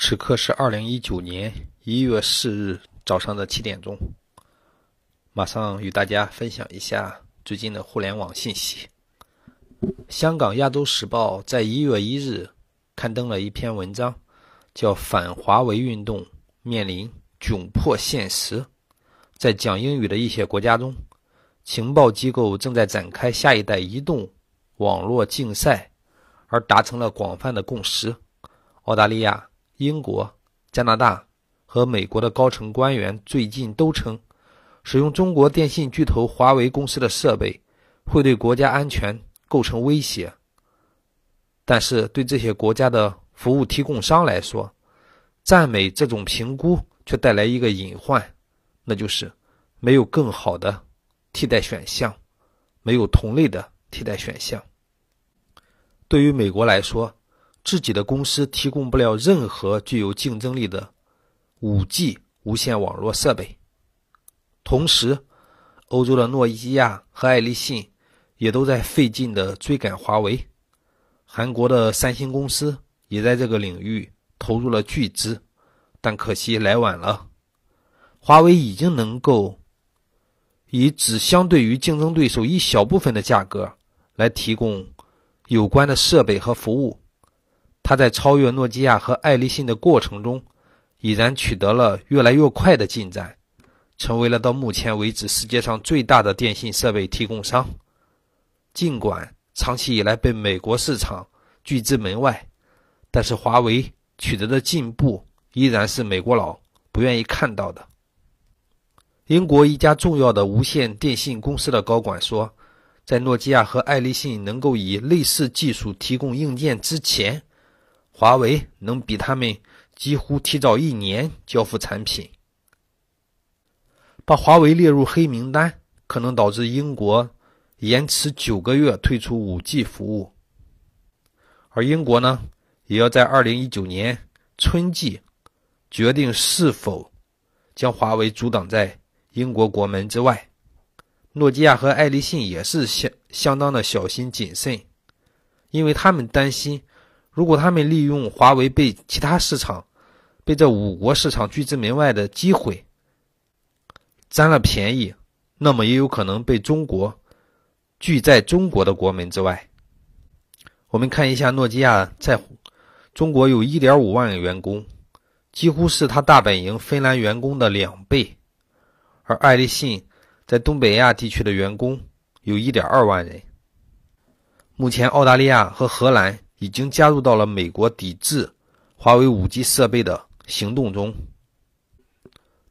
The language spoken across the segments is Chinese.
此刻是二零一九年一月四日早上的七点钟，马上与大家分享一下最近的互联网信息。香港《亚洲时报》在一月一日刊登了一篇文章，叫《反华为运动面临窘迫现实》。在讲英语的一些国家中，情报机构正在展开下一代移动网络竞赛，而达成了广泛的共识。澳大利亚。英国、加拿大和美国的高层官员最近都称，使用中国电信巨头华为公司的设备会对国家安全构成威胁。但是，对这些国家的服务提供商来说，赞美这种评估却带来一个隐患，那就是没有更好的替代选项，没有同类的替代选项。对于美国来说，自己的公司提供不了任何具有竞争力的 5G 无线网络设备。同时，欧洲的诺基亚和爱立信也都在费劲的追赶华为。韩国的三星公司也在这个领域投入了巨资，但可惜来晚了。华为已经能够以只相对于竞争对手一小部分的价格来提供有关的设备和服务。它在超越诺基亚和爱立信的过程中，已然取得了越来越快的进展，成为了到目前为止世界上最大的电信设备提供商。尽管长期以来被美国市场拒之门外，但是华为取得的进步依然是美国佬不愿意看到的。英国一家重要的无线电信公司的高管说，在诺基亚和爱立信能够以类似技术提供硬件之前。华为能比他们几乎提早一年交付产品，把华为列入黑名单，可能导致英国延迟九个月退出五 G 服务。而英国呢，也要在二零一九年春季决定是否将华为阻挡在英国国门之外。诺基亚和爱立信也是相相当的小心谨慎，因为他们担心。如果他们利用华为被其他市场、被这五国市场拒之门外的机会占了便宜，那么也有可能被中国拒在中国的国门之外。我们看一下，诺基亚在中国有1.5万员工，几乎是他大本营芬兰员工的两倍；而爱立信在东北亚地区的员工有1.2万人。目前，澳大利亚和荷兰。已经加入到了美国抵制华为 5G 设备的行动中，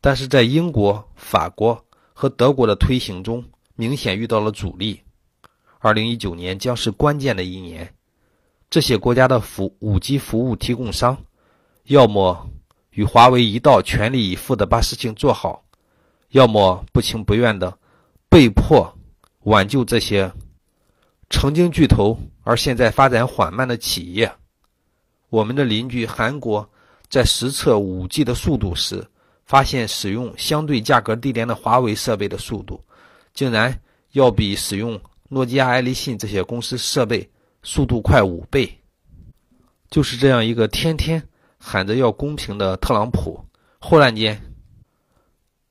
但是在英国、法国和德国的推行中明显遇到了阻力。2019年将是关键的一年，这些国家的服 5G 服务提供商，要么与华为一道全力以赴的把事情做好，要么不情不愿的被迫挽救这些。曾经巨头，而现在发展缓慢的企业。我们的邻居韩国在实测 5G 的速度时，发现使用相对价格低廉的华为设备的速度，竟然要比使用诺基亚、爱立信这些公司设备速度快五倍。就是这样一个天天喊着要公平的特朗普，忽然间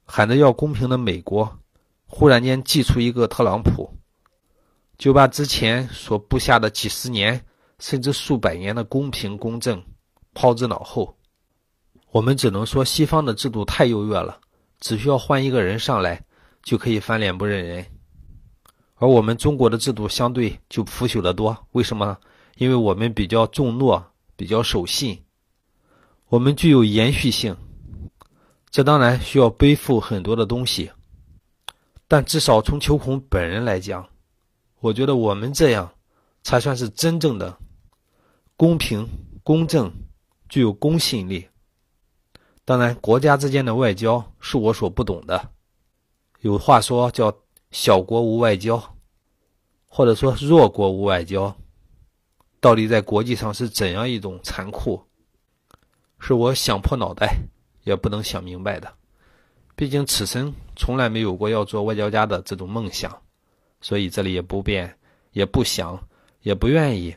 喊着要公平的美国，忽然间祭出一个特朗普。就把之前所布下的几十年甚至数百年的公平公正抛之脑后，我们只能说西方的制度太优越了，只需要换一个人上来就可以翻脸不认人，而我们中国的制度相对就腐朽得多。为什么呢？因为我们比较重诺，比较守信，我们具有延续性，这当然需要背负很多的东西，但至少从秋孔本人来讲。我觉得我们这样，才算是真正的公平、公正，具有公信力。当然，国家之间的外交是我所不懂的。有话说叫“小国无外交”，或者说“弱国无外交”，到底在国际上是怎样一种残酷？是我想破脑袋也不能想明白的。毕竟此生从来没有过要做外交家的这种梦想。所以这里也不便，也不想，也不愿意，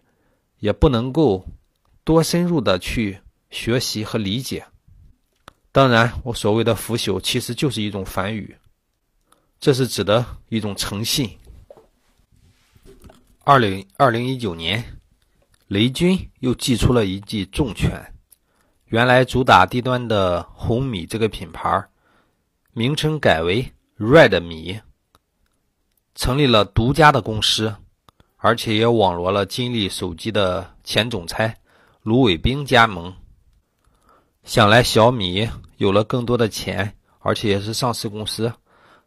也不能够多深入的去学习和理解。当然，我所谓的腐朽其实就是一种反语，这是指的一种诚信。二零二零一九年，雷军又祭出了一记重拳，原来主打低端的红米这个品牌，名称改为 Red 米，成立了独家的公司，而且也网罗了金立手机的前总裁卢伟冰加盟。想来小米有了更多的钱，而且也是上市公司，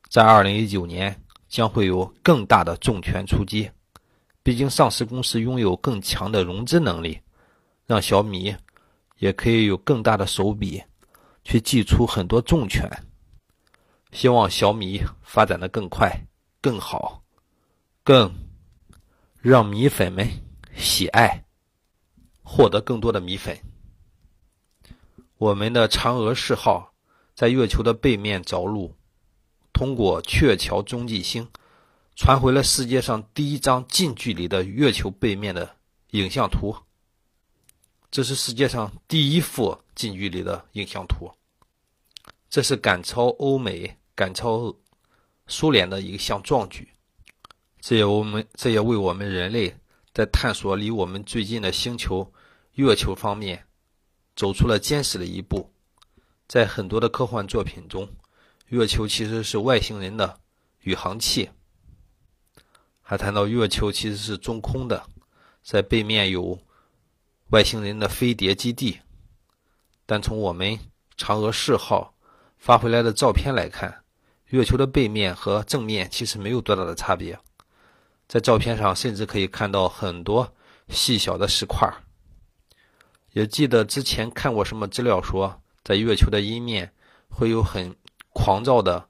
在二零一九年将会有更大的重拳出击。毕竟上市公司拥有更强的融资能力，让小米也可以有更大的手笔去祭出很多重拳。希望小米发展的更快、更好、更让米粉们喜爱，获得更多的米粉。我们的嫦娥四号在月球的背面着陆，通过鹊桥中继星传回了世界上第一张近距离的月球背面的影像图。这是世界上第一幅近距离的影像图，这是赶超欧美、赶超苏联的一项壮举。这也我们这也为我们人类在探索离我们最近的星球月球方面。走出了坚实的一步，在很多的科幻作品中，月球其实是外星人的宇航器。还谈到月球其实是中空的，在背面有外星人的飞碟基地。但从我们嫦娥四号发回来的照片来看，月球的背面和正面其实没有多大的差别，在照片上甚至可以看到很多细小的石块。也记得之前看过什么资料说，在月球的阴面会有很狂躁的、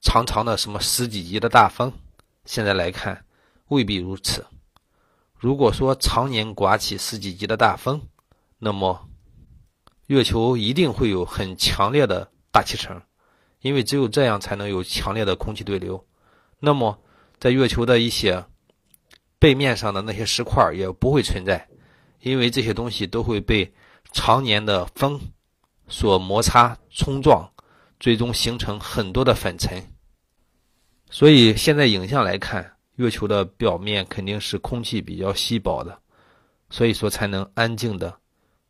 长长的什么十几级的大风。现在来看，未必如此。如果说常年刮起十几级的大风，那么月球一定会有很强烈的大气层，因为只有这样才能有强烈的空气对流。那么，在月球的一些背面上的那些石块也不会存在。因为这些东西都会被常年的风所摩擦冲撞，最终形成很多的粉尘。所以现在影像来看，月球的表面肯定是空气比较稀薄的，所以说才能安静的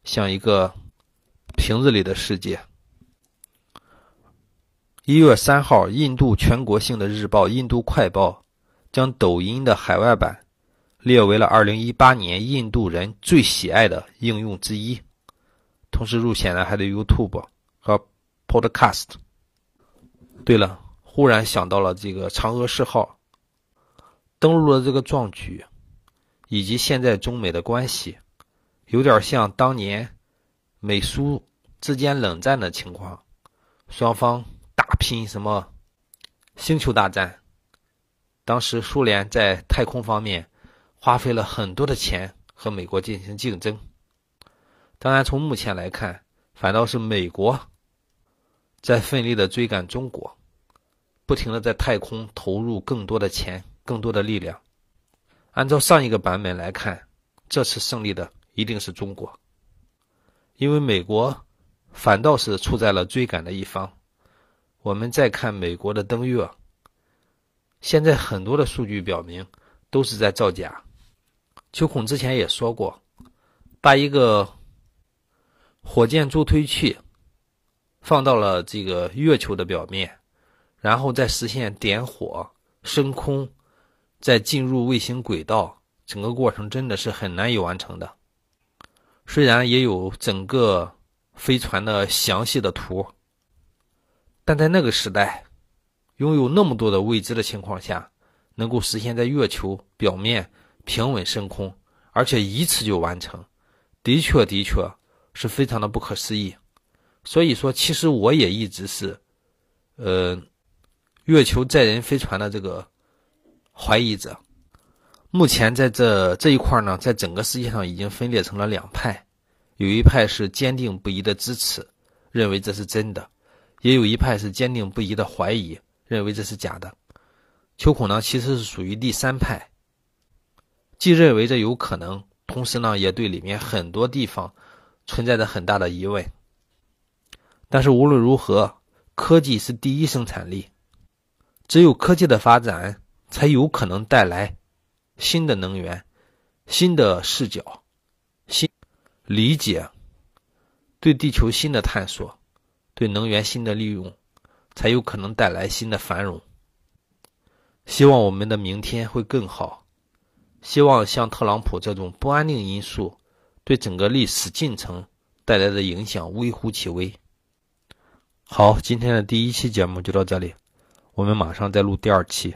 像一个瓶子里的世界。一月三号，印度全国性的日报《印度快报》将抖音的海外版。列为了2018年印度人最喜爱的应用之一，同时入选了还得 YouTube 和 Podcast。对了，忽然想到了这个嫦娥四号登陆的这个壮举，以及现在中美的关系，有点像当年美苏之间冷战的情况，双方拼什么星球大战。当时苏联在太空方面。花费了很多的钱和美国进行竞争，当然从目前来看，反倒是美国在奋力的追赶中国，不停的在太空投入更多的钱、更多的力量。按照上一个版本来看，这次胜利的一定是中国，因为美国反倒是处在了追赶的一方。我们再看美国的登月，现在很多的数据表明都是在造假。秋孔之前也说过，把一个火箭助推器放到了这个月球的表面，然后再实现点火、升空、再进入卫星轨道，整个过程真的是很难以完成的。虽然也有整个飞船的详细的图，但在那个时代，拥有那么多的未知的情况下，能够实现在月球表面。平稳升空，而且一次就完成，的确的确是非常的不可思议。所以说，其实我也一直是，呃，月球载人飞船的这个怀疑者。目前在这这一块呢，在整个世界上已经分裂成了两派，有一派是坚定不移的支持，认为这是真的；也有一派是坚定不移的怀疑，认为这是假的。秋孔呢，其实是属于第三派。既认为这有可能，同时呢，也对里面很多地方存在着很大的疑问。但是无论如何，科技是第一生产力，只有科技的发展，才有可能带来新的能源、新的视角、新理解，对地球新的探索，对能源新的利用，才有可能带来新的繁荣。希望我们的明天会更好，希望像特朗普这种不安定因素对整个历史进程带来的影响微乎其微。好，今天的第一期节目就到这里，我们马上再录第二期。